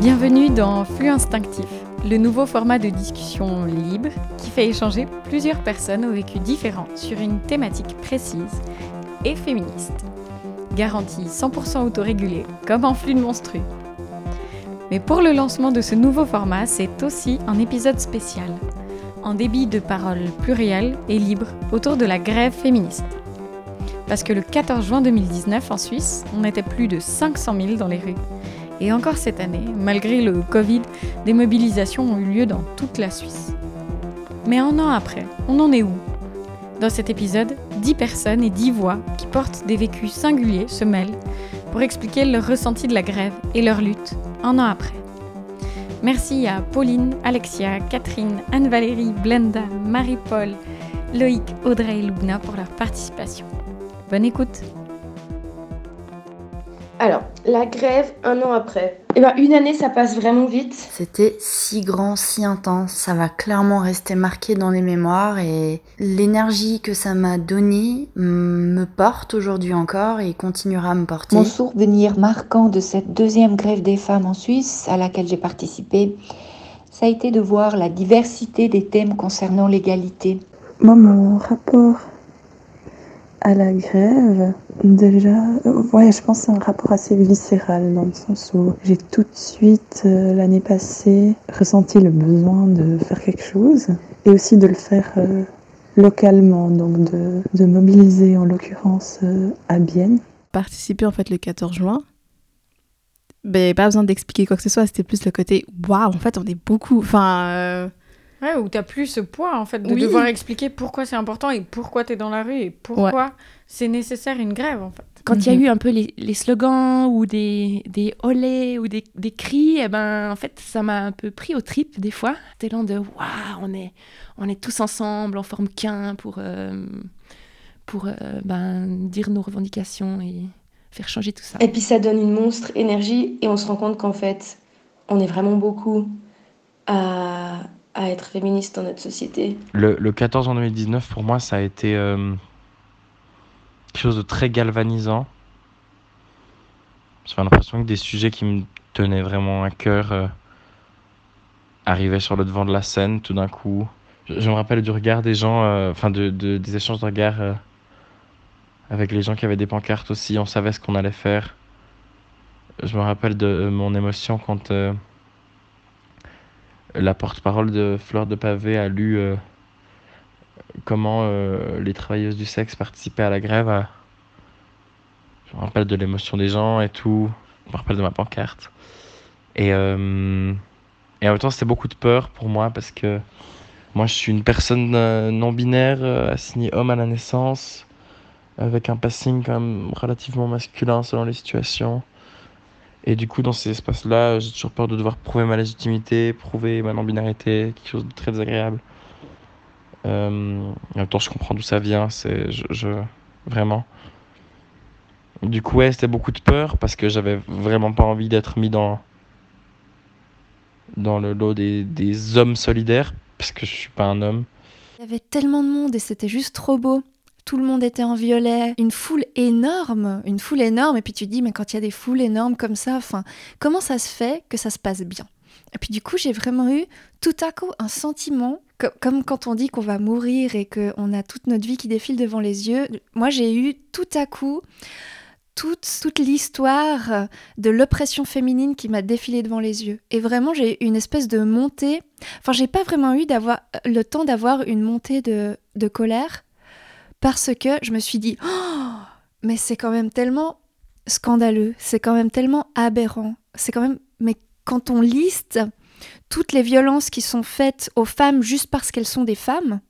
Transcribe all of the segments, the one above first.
Bienvenue dans Flux Instinctif, le nouveau format de discussion libre qui fait échanger plusieurs personnes au vécu différent sur une thématique précise et féministe. Garantie 100% autorégulée, comme en flux de monstru. Mais pour le lancement de ce nouveau format, c'est aussi un épisode spécial, en débit de paroles plurielles et libres autour de la grève féministe. Parce que le 14 juin 2019 en Suisse, on était plus de 500 000 dans les rues et encore cette année, malgré le Covid, des mobilisations ont eu lieu dans toute la Suisse. Mais un an après, on en est où? Dans cet épisode, 10 personnes et 10 voix qui portent des vécus singuliers se mêlent pour expliquer leur ressenti de la grève et leur lutte un an après. Merci à Pauline, Alexia, Catherine, Anne-Valérie, Blenda, Marie-Paul, Loïc, Audrey et Lubna pour leur participation. Bonne écoute alors, la grève, un an après. Eh ben, une année, ça passe vraiment vite. C'était si grand, si intense. Ça va clairement rester marqué dans les mémoires et l'énergie que ça m'a donnée me porte aujourd'hui encore et continuera à me porter. Mon souvenir marquant de cette deuxième grève des femmes en Suisse à laquelle j'ai participé, ça a été de voir la diversité des thèmes concernant l'égalité. Moi, mon rapport à la grève, déjà, ouais, je pense c'est un rapport assez viscéral dans le sens où j'ai tout de suite, euh, l'année passée, ressenti le besoin de faire quelque chose et aussi de le faire euh, localement, donc de, de, mobiliser en l'occurrence euh, à Bienne. Participer en fait le 14 juin, ben, pas besoin d'expliquer quoi que ce soit, c'était plus le côté waouh, en fait on est beaucoup. Enfin. Ouais, où t'as plus ce poids en fait de devoir expliquer pourquoi c'est important et pourquoi t'es dans la rue et pourquoi c'est nécessaire une grève en fait. Quand il y a eu un peu les, les, slogans ou des, des olés ou des, des cris, eh ben, en fait ça m'a un peu pris au trip des fois. T'es là de waouh, on est, on est tous ensemble, on forme qu'un pour, euh, pour euh, ben, dire nos revendications et faire changer tout ça. Et puis ça donne une monstre énergie et on se rend compte qu'en fait on est vraiment beaucoup à à être féministe dans notre société. Le, le 14 juin 2019, pour moi, ça a été euh, quelque chose de très galvanisant. J'ai l'impression que des sujets qui me tenaient vraiment à cœur euh, arrivaient sur le devant de la scène tout d'un coup. Je, me rappelle du regard des gens, euh, enfin de, de, des échanges de regards avec les gens qui avaient des pancartes aussi. On savait ce qu'on allait faire. Je me rappelle de mon émotion quand la porte-parole de Fleur de Pavé a lu euh, comment euh, les travailleuses du sexe participaient à la grève. Je me rappelle de l'émotion des gens et tout. Je me rappelle de ma pancarte. Et, euh, et en même temps, c'était beaucoup de peur pour moi parce que moi, je suis une personne non binaire, assignée homme à la naissance, avec un passing quand même relativement masculin selon les situations. Et du coup, dans ces espaces-là, j'ai toujours peur de devoir prouver ma légitimité, prouver ma non-binarité, quelque chose de très désagréable. Euh, en même temps, je comprends d'où ça vient, c'est je, vraiment. Du coup, ouais, c'était beaucoup de peur parce que j'avais vraiment pas envie d'être mis dans dans le lot des, des hommes solidaires parce que je suis pas un homme. Il y avait tellement de monde et c'était juste trop beau tout le monde était en violet, une foule énorme, une foule énorme, et puis tu te dis, mais quand il y a des foules énormes comme ça, enfin, comment ça se fait que ça se passe bien? Et puis du coup, j'ai vraiment eu tout à coup un sentiment, comme quand on dit qu'on va mourir et qu'on a toute notre vie qui défile devant les yeux, moi j'ai eu tout à coup toute, toute l'histoire de l'oppression féminine qui m'a défilé devant les yeux. Et vraiment, j'ai eu une espèce de montée. Enfin, j'ai pas vraiment eu le temps d'avoir une montée de, de colère, parce que je me suis dit, oh, mais c'est quand même tellement scandaleux, c'est quand même tellement aberrant, c'est quand même, mais quand on liste toutes les violences qui sont faites aux femmes juste parce qu'elles sont des femmes,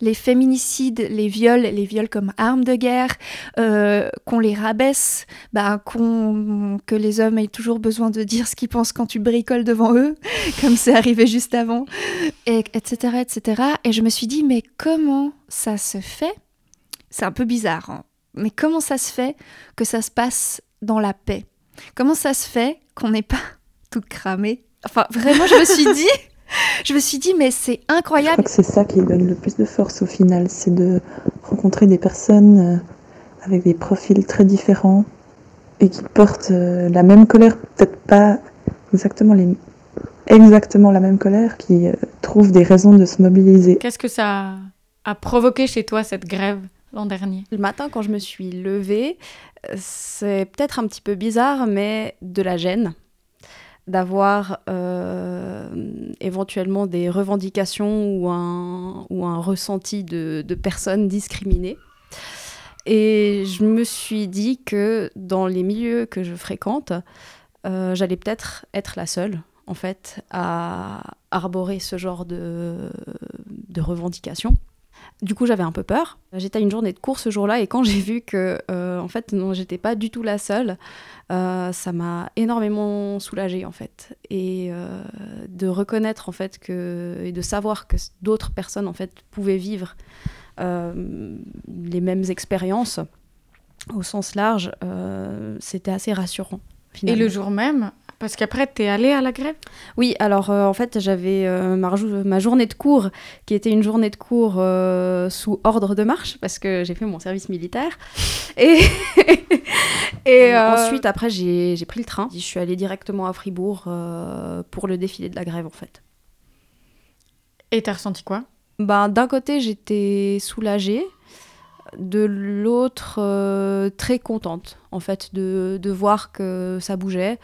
les féminicides, les viols, les viols comme armes de guerre, euh, qu'on les rabaisse, bah, qu'on, que les hommes aient toujours besoin de dire ce qu'ils pensent quand tu bricoles devant eux, comme c'est arrivé juste avant, et, etc., etc. Et je me suis dit, mais comment ça se fait c'est un peu bizarre, hein. mais comment ça se fait que ça se passe dans la paix? Comment ça se fait qu'on n'est pas tout cramé? Enfin, vraiment, je me suis dit, je me suis dit, mais c'est Je incroyable. crois que c'est ça qui donne le plus de force au final, c'est de rencontrer des personnes euh, avec des profils très différents et qui portent euh, la même colère, peut-être pas exactement, les... exactement la même colère, qui euh, trouvent des raisons de se mobiliser. Qu'est-ce que ça a provoqué chez toi cette grève? L'an dernier Le matin, quand je me suis levée, c'est peut-être un petit peu bizarre, mais de la gêne d'avoir euh, éventuellement des revendications ou un, ou un ressenti de, de personnes discriminées. Et je me suis dit que dans les milieux que je fréquente, euh, j'allais peut-être être la seule, en fait, à arborer ce genre de, de revendications. Du coup, j'avais un peu peur. J'étais à une journée de cours ce jour-là et quand j'ai vu que, euh, en fait, non, j'étais pas du tout la seule, euh, ça m'a énormément soulagée, en fait. Et euh, de reconnaître, en fait, que, et de savoir que d'autres personnes, en fait, pouvaient vivre les mêmes expériences au sens large, c'était assez rassurant. Et le jour même Parce qu'après, t'es allé à la grève? Oui, alors euh, en fait, j'avais euh, ma, journée de cours qui était une journée de cours euh, sous ordre de marche parce que j'ai fait mon service militaire. Et, et ensuite, après, j'ai pris le train. Je suis allée directement à Fribourg pour le défilé de la grève en fait. Et t'as ressenti quoi? Ben, D'un côté, j'étais soulagée. De l'autre, très contente, en fait, de, de voir que ça bougeait,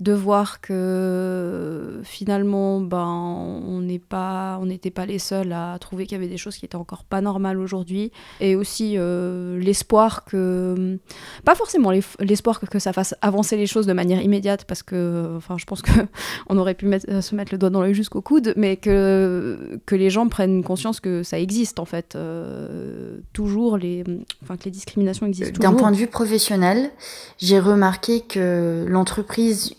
de voir que finalement, ben, on n'est pas, on n'était pas les seuls à trouver qu'il y avait des choses qui étaient encore pas normales aujourd'hui, et aussi euh, l'espoir que, pas forcément l'espoir que, que ça fasse avancer les choses de manière immédiate, parce que, enfin, je pense que on aurait pu mettre- se mettre le doigt dans l'œil jusqu'au coude, mais que, que les gens prennent conscience que ça existe en fait, euh, toujours les, enfin que les discriminations existent D'un point de vue professionnel, j'ai remarqué que l'entreprise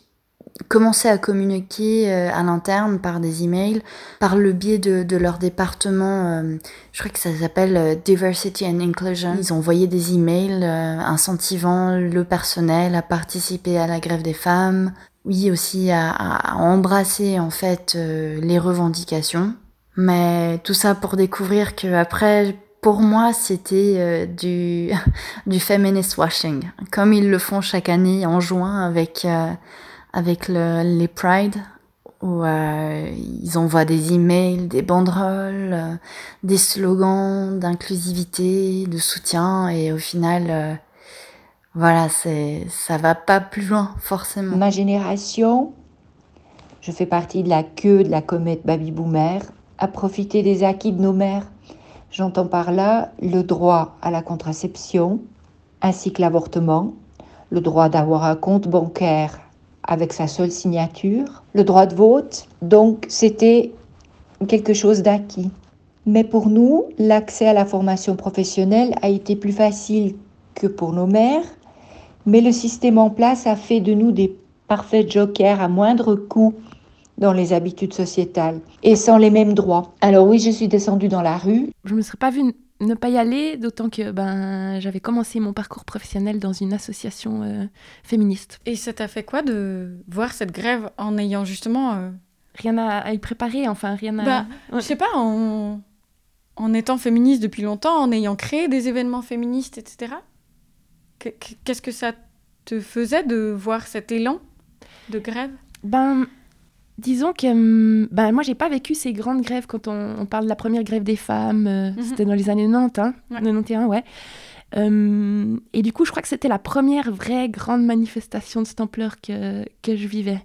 commençait à communiquer euh, à l'interne par des emails, par le biais de, de leur département, euh, je crois que ça s'appelle euh, Diversity and Inclusion. Ils ont envoyé des emails incentivant le personnel à participer à la grève des femmes, oui aussi à, embrasser en fait les revendications. Mais tout ça pour découvrir que après, pour moi, c'était du du feminist washing, comme ils le font chaque année en juin avec avec le, les Pride, où euh, ils envoient des emails, des banderoles, euh, des slogans d'inclusivité, de soutien, et au final, euh, voilà, ça va pas plus loin forcément. Ma génération, je fais partie de la queue de la comète Baby Boomer, a profité des acquis de nos mères. J'entends par là le droit à la contraception, ainsi que l'avortement, le droit d'avoir un compte bancaire avec sa seule signature, le droit de vote. Donc c'était quelque chose d'acquis. Mais pour nous, l'accès à la formation professionnelle a été plus facile que pour nos mères, mais le système en place a fait de nous des parfaits jokers à moindre coût dans les habitudes sociétales et sans les mêmes droits. Alors oui, je suis descendue dans la rue. Je me serais pas vue ne pas y aller, d'autant que ben j'avais commencé mon parcours professionnel dans une association euh, féministe. Et ça t'a fait quoi de voir cette grève en ayant justement... euh, Rien à, à y préparer, enfin rien à. Bah, Ouais. Je sais pas, en... en étant féministe depuis longtemps, en ayant créé des événements féministes, etc. Que- que- Qu'est-ce que ça te faisait de voir cet élan de grève? Ben, disons que hum, ben, moi, j'ai pas vécu ces grandes grèves quand on, on parle de la première grève des femmes. euh, Mhm. C'était dans les années 90, hein, Ouais. 91, ouais. Hum, et du coup, je crois que c'était la première vraie grande manifestation de cette ampleur que, que je vivais.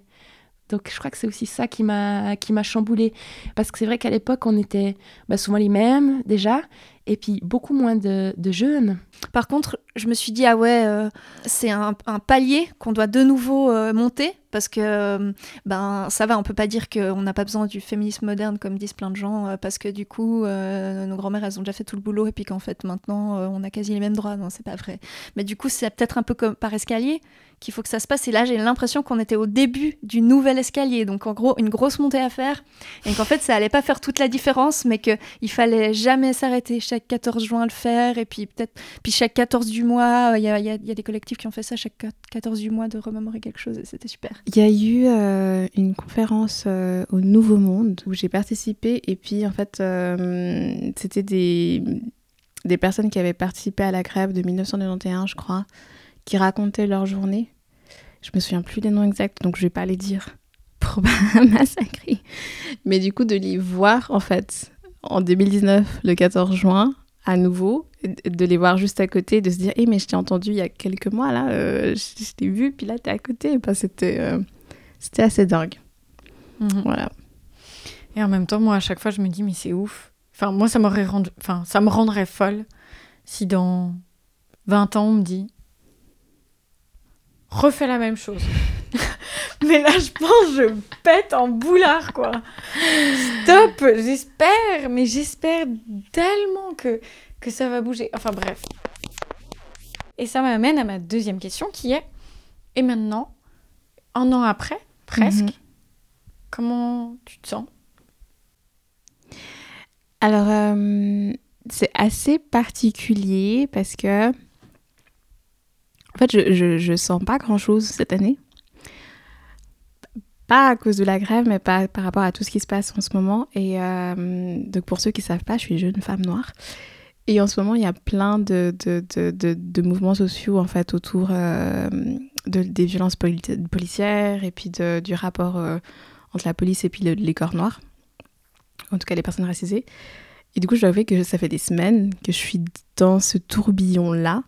Donc, je crois que c'est aussi ça qui m'a qui m'a chamboulée. Parce que c'est vrai qu'à l'époque, on était bah, souvent les mêmes, déjà, et puis beaucoup moins de, de jeunes. Par contre, je me suis dit, ah ouais, euh, c'est un, palier qu'on doit de nouveau euh, monter, parce que, euh, ben, ça va, on peut pas dire qu'on n'a pas besoin du féminisme moderne, comme disent plein de gens, parce que du coup, nos grand-mères, elles ont déjà fait tout le boulot, et puis qu'en fait, maintenant, on a quasi les mêmes droits. Non, c'est pas vrai. Mais du coup, c'est peut-être un peu comme par escalier qu'il faut que ça se passe. Et là, j'ai l'impression qu'on était au début du nouvel escalier. Donc, en gros, une grosse montée à faire. Et qu'en fait, ça allait pas faire toute la différence, mais qu'il fallait jamais s'arrêter, chaque 14 juin le faire, et puis peut-être, puis chaque 14 du il y a, y, a, des collectifs qui ont fait ça chaque 14 du mois de remémorer quelque chose, et c'était super. Il y a eu euh, une conférence euh, au Nouveau Monde où j'ai participé, et puis en fait, euh, c'était des, des personnes qui avaient participé à la grève de 1991, je crois, qui racontaient leur journée. Je me souviens plus des noms exacts, donc je vais pas les dire pour pas massacrer. Mais du coup, de les voir, en fait, en 2019, le 14 juin, à nouveau, de les voir juste à côté, de se dire, hé, hey, mais je t'ai entendu il y a quelques mois, là, euh, je, je t'ai vu, puis là, t'es à côté. Bah, c'était, euh, c'était assez dingue. Mhm. Voilà. Et en même temps, moi, à chaque fois, je me dis, mais c'est ouf. Enfin, moi, ça m'aurait rendu... Enfin, ça me rendrait folle si dans 20 ans, on me dit, refais la même chose. Mais là, je pense, je pète en boulard, quoi. Stop, j'espère, mais j'espère tellement que, que ça va bouger. Enfin, bref. Et ça m'amène à ma deuxième question qui est, et maintenant, un an après, presque, Mhm. comment tu te sens? Alors, euh, c'est assez particulier parce que, en fait, je, je, je sens pas grand-chose cette année. Pas à cause de la grève, mais pas par rapport à tout ce qui se passe en ce moment. Et euh, donc, pour ceux qui savent pas, je suis une jeune femme noire. Et en ce moment, il y a plein de, de, de, de, de mouvements sociaux, en fait, autour euh, de, des violences poli policières et puis de, du rapport euh, entre la police et puis le, les corps noirs. En tout cas, les personnes racisées. Et du coup, je dois avouer que ça fait des semaines que je suis dans ce tourbillon-là.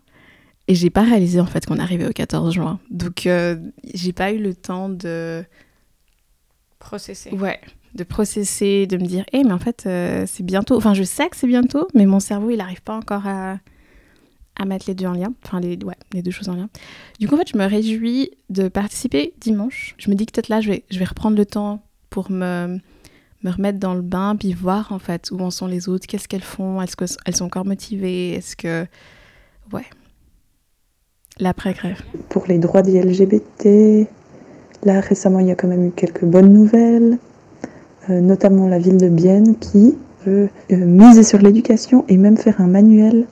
Et j'ai pas réalisé, en fait, qu'on arrivait au 14 juin. Donc, euh, j'ai pas eu le temps de... Processer. Ouais, de processer, de me dire, hé, hey, mais en fait, euh, c'est bientôt. Enfin, je sais que c'est bientôt, mais mon cerveau, il n'arrive pas encore à, à mettre les deux en lien. Enfin, les, ouais, les deux choses en lien. Du coup, en fait, je me réjouis de participer dimanche. Je me dis que peut-être là, je vais, je vais reprendre le temps pour me, me remettre dans le bain, puis voir, en fait, où en sont les autres, qu'est-ce qu'elles font, est-ce qu'elles sont encore motivées, est-ce que... Ouais. L'après-grève. Pour les droits des LGBT, Là, récemment, il y a quand même eu quelques bonnes nouvelles, notamment la ville de Bienne qui veut euh, miser sur l'éducation et même faire un manuel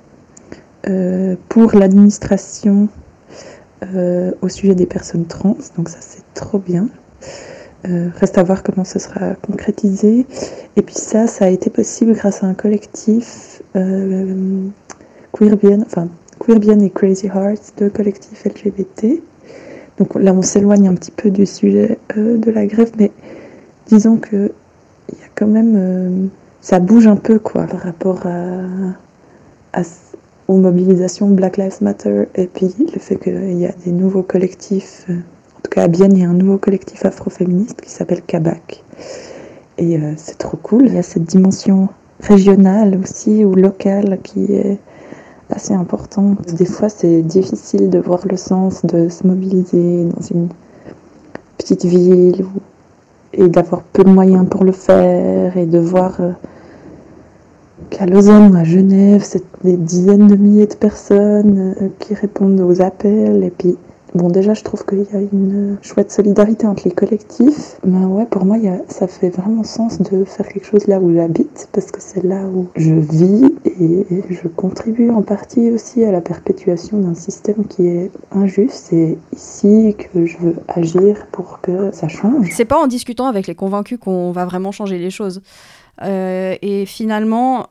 euh, pour l'administration euh, au sujet des personnes trans. Donc ça, c'est trop bien. Euh, reste à voir comment ce sera concrétisé. Et puis ça, ça a été possible grâce à un collectif euh, Queer Bienne, enfin Queer Bienne et Crazy Hearts, deux collectifs LGBT. Donc là, on s'éloigne un petit peu du sujet euh, de la grève, mais disons que il y a quand même, euh, ça bouge un peu quoi par rapport à, aux mobilisations Black Lives Matter et puis le fait qu'il y a des nouveaux collectifs. Euh, en tout cas, à Bienne, il y a un nouveau collectif afroféministe qui s'appelle Kabak. Et euh, c'est trop cool. Il y a cette dimension régionale aussi ou locale qui est assez important. Des fois, c'est difficile de voir le sens de se mobiliser dans une petite ville où, et d'avoir peu de moyens pour le faire et de voir euh, qu'à Lausanne ou à Genève, c'est des dizaines de milliers de personnes euh, qui répondent aux appels. Et puis, bon, déjà, je trouve qu'il y a une chouette solidarité entre les collectifs. Mais ouais, pour moi, ça fait vraiment sens de faire quelque chose là où j'habite parce que c'est là où je vis et je contribue en partie aussi à la perpétuation d'un système qui est injuste. C'est ici que je veux agir pour que ça change. C'est pas en discutant avec les convaincus qu'on va vraiment changer les choses. Euh, et finalement,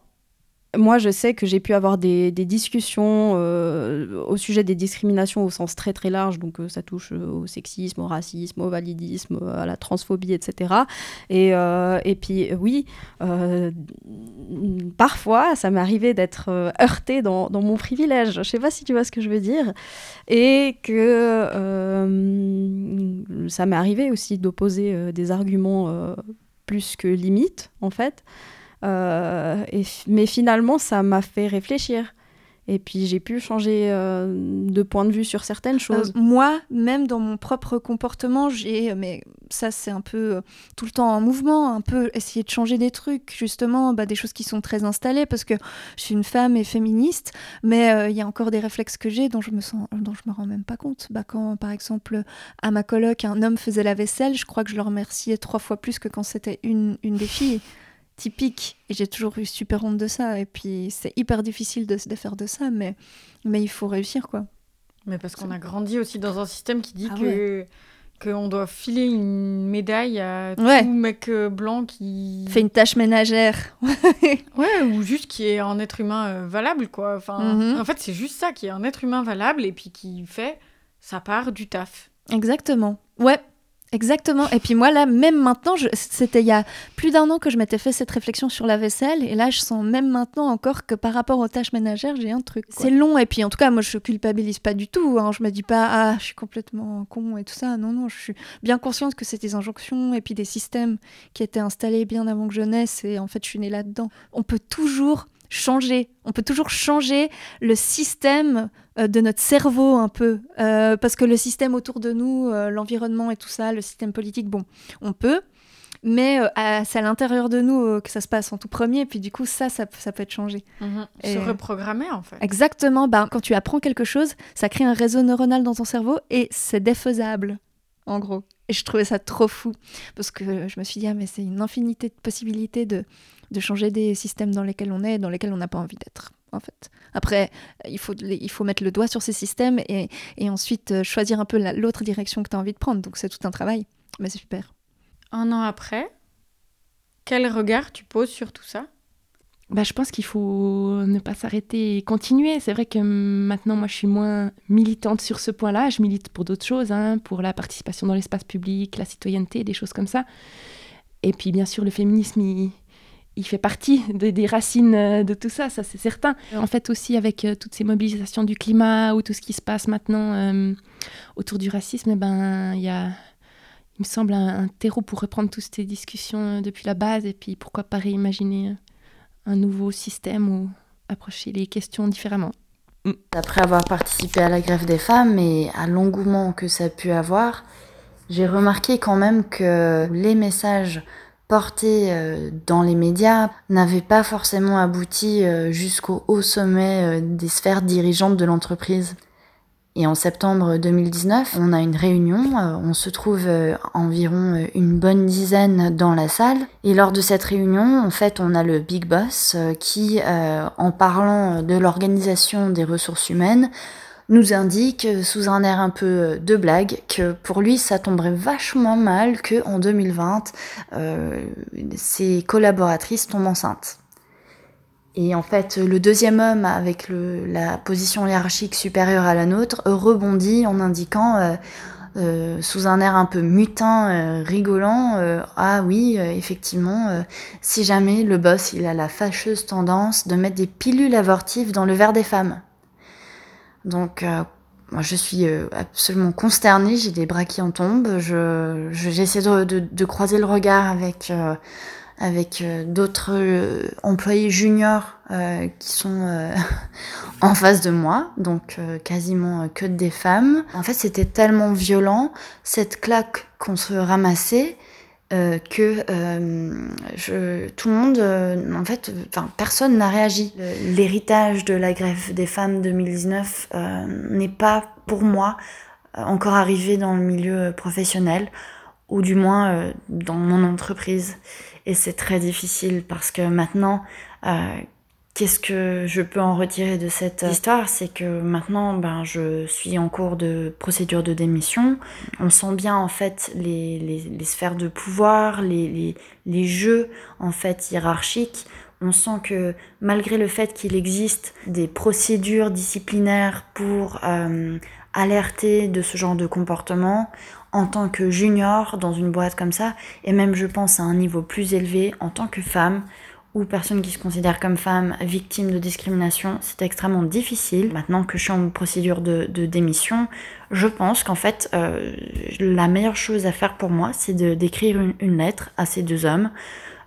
moi, je sais que j'ai pu avoir des, discussions euh, au sujet des discriminations au sens très très large, donc euh, ça touche au sexisme, au racisme, au validisme, à la transphobie, etc. Et, euh, et puis oui, euh, parfois, ça m'est arrivé d'être euh, heurtée dans, dans, mon privilège. Je sais pas si tu vois ce que je veux dire. Et que euh, ça m'est arrivé aussi d'opposer des arguments plus que limites, en fait. Euh, et, mais finalement, ça m'a fait réfléchir. Et puis j'ai pu changer euh, de point de vue sur certaines choses. Euh, moi, même dans mon propre comportement, j'ai, mais ça c'est un peu euh, tout le temps en mouvement, un peu essayer de changer des trucs, justement, bah, des choses qui sont très installées, parce que je suis une femme et féministe, mais il y a encore des réflexes que j'ai dont je me sens, dont je me rends même pas compte. Bah, quand par exemple à ma coloc un homme faisait la vaisselle, je crois que je le remerciais trois fois plus que quand c'était une, une des filles. Typique. Et j'ai toujours eu super honte de ça. Et puis, c'est hyper difficile de se défaire de ça, mais, mais il faut réussir, quoi. Mais parce qu'on a grandi aussi dans un système qui dit Ah que qu'on doit filer une médaille à Ouais. tout mec euh, blanc qui Fais une tâche ménagère. ouais ou juste qui est un être humain euh, valable quoi. Enfin, Mhm. en fait, c'est juste ça qui est un être humain valable et puis qui fait sa part du taf. Exactement. Ouais, exactement. Et puis moi, là, même maintenant, c'était il y a plus d'un an que je m'étais fait cette réflexion sur la vaisselle. Et là, je sens même maintenant encore que par rapport aux tâches ménagères, j'ai un truc. C'est long. Et puis, en tout cas, moi, je culpabilise pas du tout. Hein. Je me dis pas, ah, je suis complètement con et tout ça. Non, non, je suis bien consciente que c'est des injonctions et puis des systèmes qui étaient installés bien avant que je naisse. Et en fait, je suis née là-dedans. On peut toujours changer. On peut toujours changer le système de notre cerveau un peu. Euh, parce que le système autour de nous, euh, l'environnement et tout ça, le système politique, bon, on peut. Mais euh, c'est à l'intérieur de nous euh, que ça se passe en tout premier. Et puis du coup, ça, ça, ça peut être changé. Se Et- reprogrammer en fait. Exactement. Ben, quand tu apprends quelque chose, ça crée un réseau neuronal dans ton cerveau et c'est défaisable, en gros. Et je trouvais ça trop fou parce que je me suis dit, ah, mais c'est une infinité de possibilités de, de changer des systèmes dans lesquels on est et dans lesquels on n'a pas envie d'être, en fait. Après, il faut, il faut mettre le doigt sur ces systèmes et, et ensuite euh, choisir un peu la- l'autre direction que tu as envie de prendre. Donc c'est tout un travail. Mais c'est super. Un an après, quel regard tu poses sur tout ça? Bah, je pense qu'il faut ne pas s'arrêter et continuer. C'est vrai que maintenant, moi, je suis moins militante sur ce point-là. Je milite pour d'autres choses, hein, pour la participation dans l'espace public, la citoyenneté, des choses comme ça. Et puis, bien sûr, le féminisme, il, il fait partie de- des racines euh, de tout ça, ça c'est certain. En fait, aussi avec euh, toutes ces mobilisations du climat ou tout ce qui se passe maintenant euh, autour du racisme, eh ben, il y a, il me semble, un, un terreau pour reprendre toutes ces discussions euh, depuis la base et puis pourquoi pas réimaginer euh, un nouveau système ou approcher les questions différemment. Après avoir participé à la grève des femmes et à l'engouement que ça a pu avoir, j'ai remarqué quand même que les messages portés euh, dans les médias n'avaient pas forcément abouti euh, jusqu'au haut sommet euh, des sphères dirigeantes de l'entreprise. Et en septembre 2019, on a une réunion, on se trouve environ une bonne dizaine dans la salle. Et lors de cette réunion, en fait, on a le Big Boss qui, en parlant de l'organisation des ressources humaines, nous indique, euh, sous un air un peu euh, de blague, que pour lui, ça tomberait vachement mal que en 2020, euh, ses collaboratrices tombent enceintes. Et en fait, le deuxième homme, avec la position hiérarchique supérieure à la nôtre, rebondit en indiquant, sous un air un peu mutin, rigolant, ah oui, effectivement, si jamais le boss, il a la fâcheuse tendance de mettre des pilules avortives dans le verre des femmes. Donc, euh, moi, je suis euh, absolument consternée, j'ai des bras qui en tombent. Je, je- j'essaie de, de, croiser le regard avec, euh, avec d'autres employés juniors qui sont en face de moi, donc quasiment que des femmes. En fait, c'était tellement violent, cette claque qu'on se ramassait. Euh, que euh, tout le monde, euh, en fait, personne n'a réagi. L'héritage de la grève des femmes 2019 euh, n'est pas, pour moi, encore arrivé dans le milieu professionnel, ou du moins dans mon entreprise. Et c'est très difficile parce que maintenant, qu'est-ce que je peux en retirer de cette histoire? C'est que maintenant, ben, je suis en cours de procédure de démission. On sent bien en fait les, les, les sphères de pouvoir, les, les, les jeux en fait hiérarchiques. On sent que malgré le fait qu'il existe des procédures disciplinaires pour euh, alerter de ce genre de comportement, en tant que junior dans une boîte comme ça, et même je pense à un niveau plus élevé en tant que femme ou personne qui se considère comme femme victime de discrimination, c'est extrêmement difficile. Maintenant que je suis en procédure de, démission, je pense qu'en fait, euh, la meilleure chose à faire pour moi, c'est d'écrire une, lettre à ces deux hommes.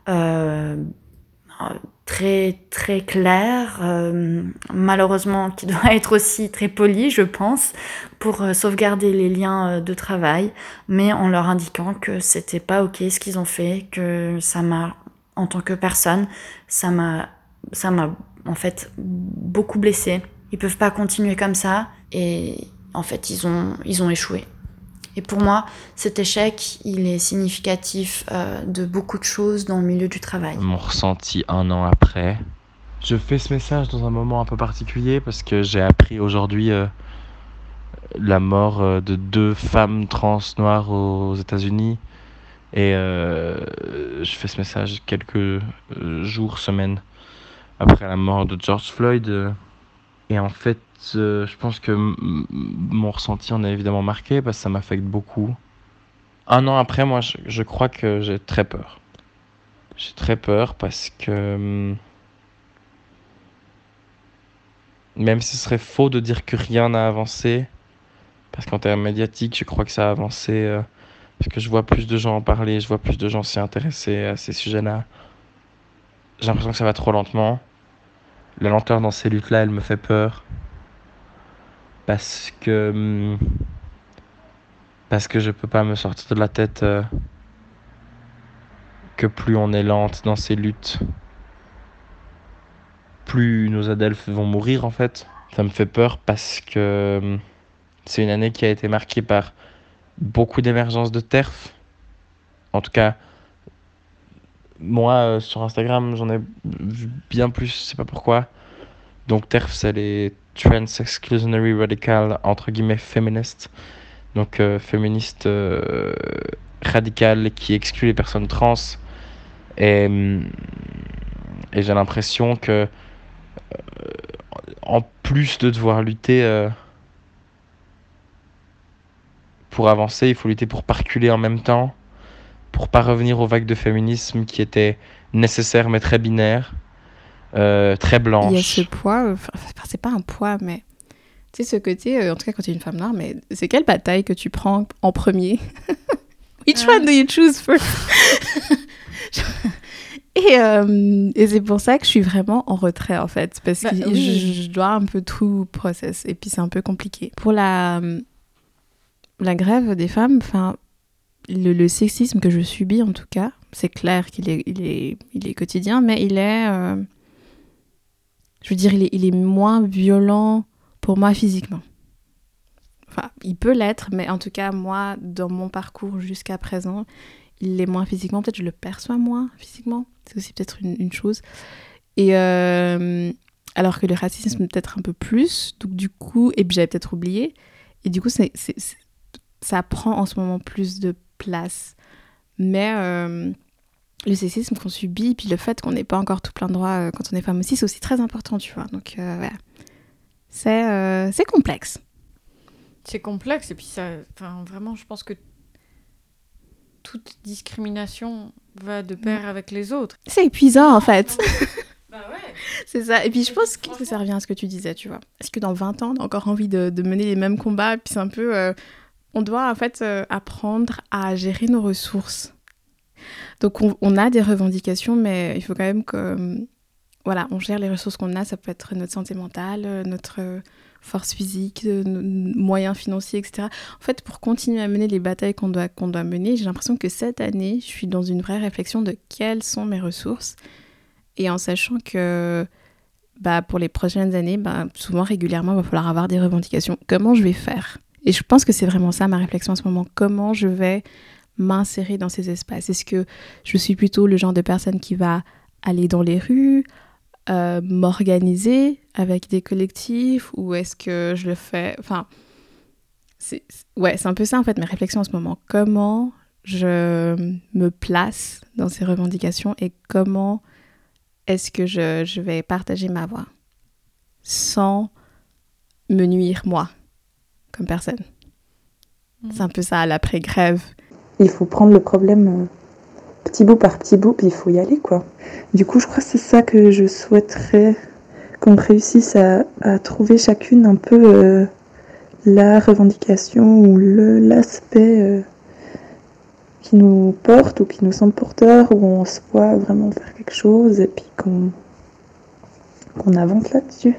Euh, très très clair, euh, malheureusement qui doit être aussi très poli, je pense, pour sauvegarder les liens de travail, mais en leur indiquant que c'était pas ok ce qu'ils ont fait, que ça m'a, en tant que personne, ça m'a, ça m'a en fait beaucoup blessé. Ils peuvent pas continuer comme ça et en fait ils ont, ils ont échoué. Et pour moi, cet échec, il est significatif euh, de beaucoup de choses dans le milieu du travail. Mon ressenti un an après. Je fais ce message dans un moment un peu particulier parce que j'ai appris aujourd'hui euh, la mort euh, de deux femmes trans noires aux États-Unis. Et je fais ce message quelques jours, semaines après la mort de George Floyd. Et en fait, euh, je pense que mon ressenti en est évidemment marqué parce que ça m'affecte beaucoup. Un an après, moi, je, crois que j'ai très peur. J'ai très peur parce que hum, même si ce serait faux de dire que rien n'a avancé, parce qu'en termes médiatiques, je crois que ça a avancé, euh, parce que je vois plus de gens en parler, je vois plus de gens s'y intéresser à ces sujets-là. J'ai l'impression que ça va trop lentement. La lenteur dans ces luttes-là, elle me fait peur parce que hum, parce que je peux pas me sortir de la tête euh, que plus on est lente dans ces luttes, plus nos adelphes vont mourir en fait. Ça me fait peur parce que hum, c'est une année qui a été marquée par beaucoup d'émergence de TERF. En tout cas, moi euh, sur Instagram, j'en ai vu bien plus, je sais pas pourquoi. Donc TERF, c'est les trans exclusionary radical entre guillemets féministe donc euh, féministe euh, radical qui exclut les personnes trans et, et j'ai l'impression que euh, en plus de devoir lutter pour avancer il faut lutter pour pas reculer en même temps pour pas revenir aux vagues de féminisme qui étaient nécessaires mais très binaires euh, très blanche. Il y a ce poids, enfin, c'est pas un poids, mais tu sais, ce côté, euh, en tout cas quand tu es une femme noire, mais c'est quelle bataille que tu prends en premier? Which one do you choose first? Et, euh, et c'est pour ça que je suis vraiment en retrait en fait, parce bah, que je, dois un peu tout process, et puis c'est un peu compliqué. Pour la, la grève des femmes, enfin, le, sexisme que je subis en tout cas, c'est clair qu'il est, il est, il est quotidien, mais il est je veux dire, il est, moins violent pour moi physiquement. Enfin, il peut l'être, mais en tout cas, moi, dans mon parcours jusqu'à présent, il l'est moins physiquement. Peut-être je le perçois moins physiquement. C'est aussi peut-être une, chose. Et euh, alors que le racisme, peut-être un peu plus. Donc, du coup, et puis j'avais peut-être oublié. Et du coup, c'est, ça prend en ce moment plus de place. Mais. Euh, le sexisme qu'on subit, puis le fait qu'on n'ait pas encore tout plein de droits euh, quand on est femme aussi, c'est aussi très important, tu vois. Donc, euh, voilà. C'est, c'est complexe. C'est complexe, et puis ça, vraiment, je pense que toute discrimination va de pair mm. avec les autres. C'est épuisant, en fait. bah ouais. C'est ça. Et puis, je pense que ça revient à ce que tu disais, tu vois. Est-ce que dans 20 ans, on a encore envie de, de mener les mêmes combats Puis c'est un peu... on doit, en fait, apprendre à gérer nos ressources donc on, a des revendications, mais il faut quand même que voilà, on gère les ressources qu'on a. Ça peut être notre santé mentale, notre force physique, moyens financiers, etc. En fait, pour continuer à mener les batailles qu'on doit, doit mener, j'ai l'impression que cette année, je suis dans une vraie réflexion de quelles sont mes ressources et en sachant que bah, pour les prochaines années, bah, souvent régulièrement, il va falloir avoir des revendications. Comment je vais faire? Et je pense que c'est vraiment ça ma réflexion en ce moment. Comment je vais m'insérer dans ces espaces? Est-ce que je suis plutôt le genre de personne qui va aller dans les rues, euh, m'organiser avec des collectifs ou est-ce que je le fais? Enfin, ouais, c'est un peu ça en fait mes réflexions en ce moment. Comment je me place dans ces revendications et comment est-ce que je vais partager ma voix sans me nuire moi? Comme personne. C'est un peu ça l'après-grève il faut prendre le problème euh, petit bout par petit bout, puis il faut y aller, quoi. Du coup, je crois que c'est ça que je souhaiterais qu'on réussisse à, trouver chacune un peu euh, la revendication ou l'aspect euh, qui nous porte ou qui nous semble porteur, où on se voit vraiment faire quelque chose et puis qu'on qu'on avance là-dessus.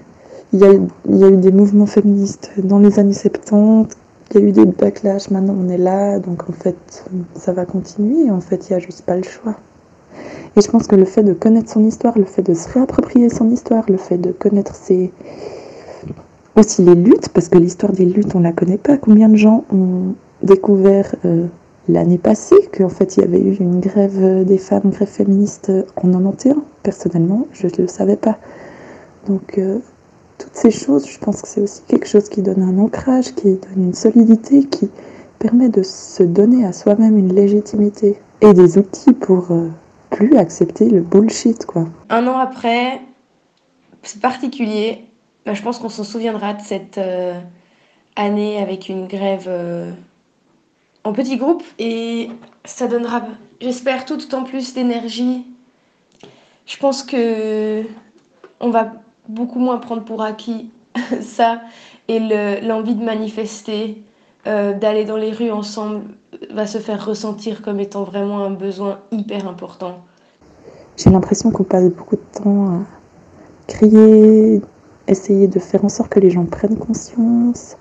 Il y, a, eu des mouvements féministes dans les années 70 il y a eu des backlash, maintenant on est là, donc en fait ça va continuer, en fait il n'y a juste pas le choix. Et je pense que le fait de connaître son histoire, le fait de se réapproprier son histoire, le fait de connaître aussi les luttes, parce que l'histoire des luttes on la connaît pas, combien de gens ont, découvert euh, l'année passée qu'en fait il y avait eu une grève des femmes, une grève féministe en 91. Personnellement, je ne le savais pas. Donc euh, toutes ces choses, je pense que c'est aussi quelque chose qui donne un ancrage, qui donne une solidité, qui permet de se donner à soi-même une légitimité et des outils pour euh, plus accepter le bullshit quoi. Un an après, c'est particulier. Bah, je pense qu'on s'en souviendra de cette euh, année avec une grève euh, en petit groupe et ça donnera, j'espère, tout autant plus d'énergie. Je pense que on va beaucoup moins prendre pour acquis ça et l'envie de manifester, euh, d'aller dans les rues ensemble va se faire ressentir comme étant vraiment un besoin hyper important. J'ai l'impression qu'on passe beaucoup de temps à crier, essayer de faire en sorte que les gens prennent conscience.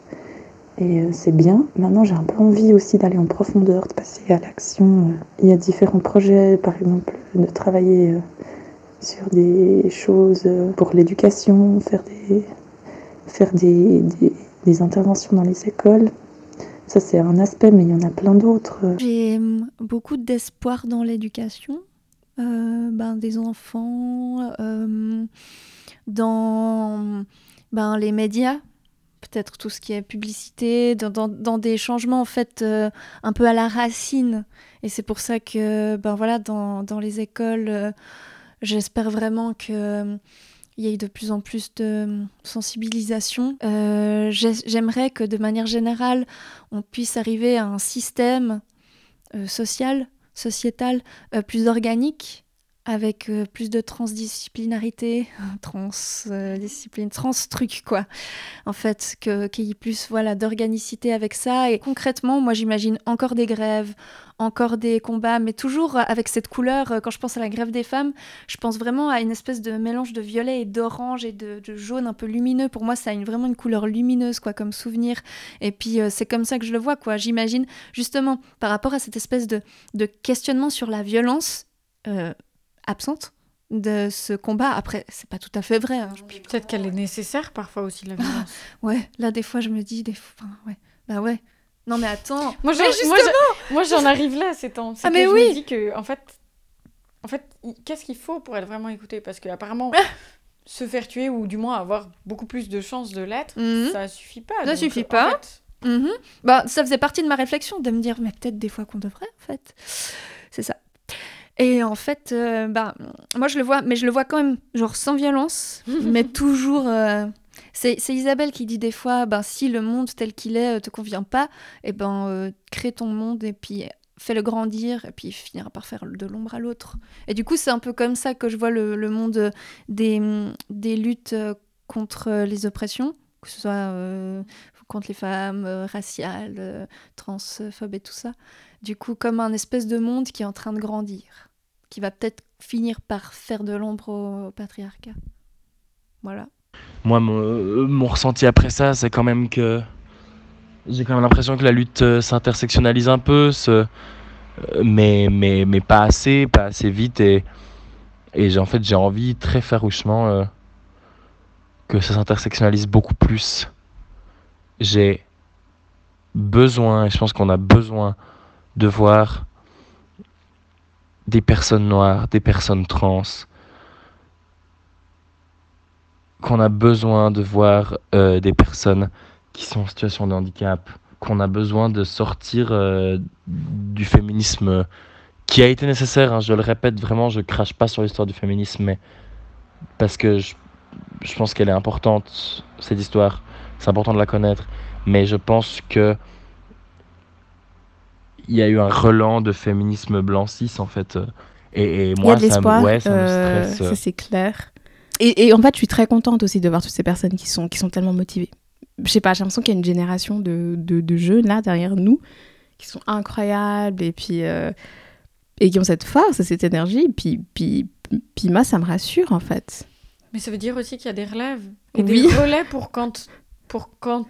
Et euh, c'est bien. Maintenant, j'ai un peu envie aussi d'aller en profondeur, de passer à l'action. Il y a différents projets, par exemple, de travailler euh, sur des choses pour l'éducation, faire des, faire des, des, interventions dans les écoles. Ça, c'est un aspect, mais il y en a plein d'autres. J'ai hum, beaucoup d'espoir dans l'éducation. Euh, ben, des enfants, euh, dans ben, les médias, peut-être tout ce qui est publicité, dans, dans, des changements en fait euh, un peu à la racine. Et c'est pour ça que ben, voilà, dans, dans les écoles, euh, j'espère vraiment que il y ait de plus en plus de sensibilisation. Euh, J'aimerais que de manière générale, on puisse arriver à un système euh, social, sociétal, euh, plus organique, avec euh, plus de transdisciplinarité, transdiscipline, trans truc quoi. En fait, qu'il qu y ait plus voilà d'organicité avec ça. Et concrètement, moi j'imagine encore des grèves, encore des combats, mais toujours avec cette couleur. euh, Quand je pense à la grève des femmes, je pense vraiment à une espèce de mélange de violet et d'orange et de, jaune un peu lumineux. Pour moi, ça a vraiment une couleur lumineuse, quoi, comme souvenir. Et puis, euh, c'est comme ça que je le vois, quoi. J'imagine, justement, par rapport à cette espèce de, questionnement sur la violence euh, absente de ce combat. Après, c'est pas tout à fait vrai. hein. Puis peut-être qu'elle est nécessaire parfois aussi, la violence. Ouais, là, des fois, je me dis, des fois, enfin, ouais, bah ouais. Non, mais attends. Moi, j'en- moi, justement j'en- moi, j'en arrive là ces temps. C'est Ah, que mais je oui. me dis que, en fait, en fait, qu'est-ce qu'il faut pour être vraiment écouté? Parce qu'apparemment, Ah. se faire tuer ou du moins avoir beaucoup plus de chances de l'être, Mhm. ça suffit pas. Ça suffit en pas. fait, Mhm. Bah, ça faisait partie de ma réflexion de me dire, mais peut-être des fois qu'on devrait, en fait. C'est ça. Et en fait, euh, bah, moi je le vois, mais je le vois quand même, genre sans violence, mais toujours. euh, C'est Isabelle qui dit des fois, ben, si le monde tel qu'il est euh, te convient pas, et ben euh, crée ton monde et puis fais-le grandir et puis il finira par faire de l'ombre à l'autre. Et du coup, c'est un peu comme ça que je vois le, le monde des, des luttes contre les oppressions, que ce soit euh, contre les femmes, euh, raciales, euh, transphobes et tout ça. Du coup, comme un espèce de monde qui est en train de grandir, qui va peut-être finir par faire de l'ombre au patriarcat. Voilà. Moi, mon, euh, mon ressenti après ça, c'est quand même que j'ai quand même l'impression que la lutte euh, s'intersectionnalise un peu, euh, mais, mais, mais pas assez, pas assez vite. Et, et j'ai, en fait, j'ai envie très farouchement que ça s'intersectionnalise beaucoup plus. J'ai besoin, et je pense qu'on a besoin de voir des personnes noires, des personnes trans, qu'on a besoin de voir euh, des personnes qui sont en situation de handicap, qu'on a besoin de sortir euh, du féminisme qui a été nécessaire, hein, je le répète vraiment, je crache pas sur l'histoire du féminisme, mais parce que je, je pense qu'elle est importante, cette histoire, c'est important de la connaître, mais je pense que il y a eu un relan de féminisme blanc cis en fait, euh, et, et Il y moi a de ça, me- l'espoir, ouais, ça me euh, stresse. euh. ça c'est clair. Et, et en fait, je suis très contente aussi de voir toutes ces personnes qui sont, qui sont tellement motivées. Je sais pas, j'ai l'impression qu'il y a une génération de, de, de jeunes là derrière nous qui sont incroyables et puis euh, et qui ont cette force et cette énergie. Puis, puis, puis moi, ça me rassure en fait. Mais ça veut dire aussi qu'il y a des relèves et Oui. des relais pour quand, pour quand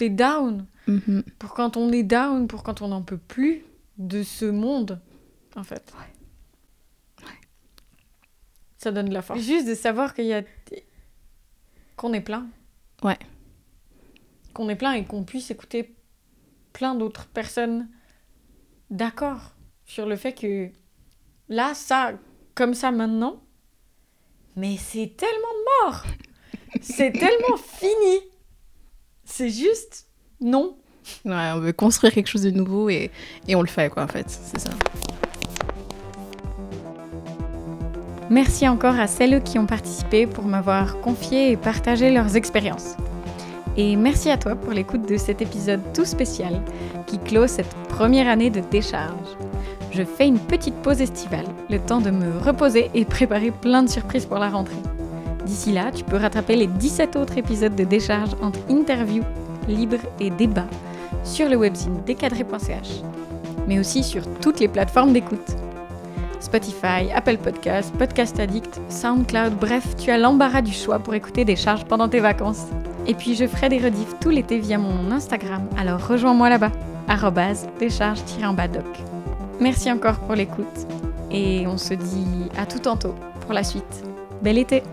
t'es down, Mhm. pour quand on est down, pour quand on n'en peut plus de ce monde, en fait. Ça donne de la force. Juste de savoir qu'il y a qu'on est plein. Ouais. Qu'on est plein et qu'on puisse écouter plein d'autres personnes d'accord sur le fait que là, ça, comme ça maintenant, mais c'est tellement mort. C'est tellement fini. C'est juste non. Ouais, on veut construire quelque chose de nouveau et, et on le fait, quoi, en fait. C'est ça. Merci encore à celles qui ont participé pour m'avoir confié et partagé leurs expériences. Et merci à toi pour l'écoute de cet épisode tout spécial qui clôt cette première année de décharge. Je fais une petite pause estivale, le temps de me reposer et préparer plein de surprises pour la rentrée. D'ici là, tu peux rattraper les 17 autres épisodes de décharge entre interviews, libres et débats sur le webzine décadré.ch, mais aussi sur toutes les plateformes d'écoute. Spotify, Apple Podcasts, Podcast Addict, SoundCloud, bref, tu as l'embarras du choix pour écouter des charges pendant tes vacances. Et puis je ferai des rediffs tout l'été via mon Instagram, alors rejoins-moi là-bas, décharge-doc. Merci encore pour l'écoute et on se dit à tout tantôt pour la suite. Bel été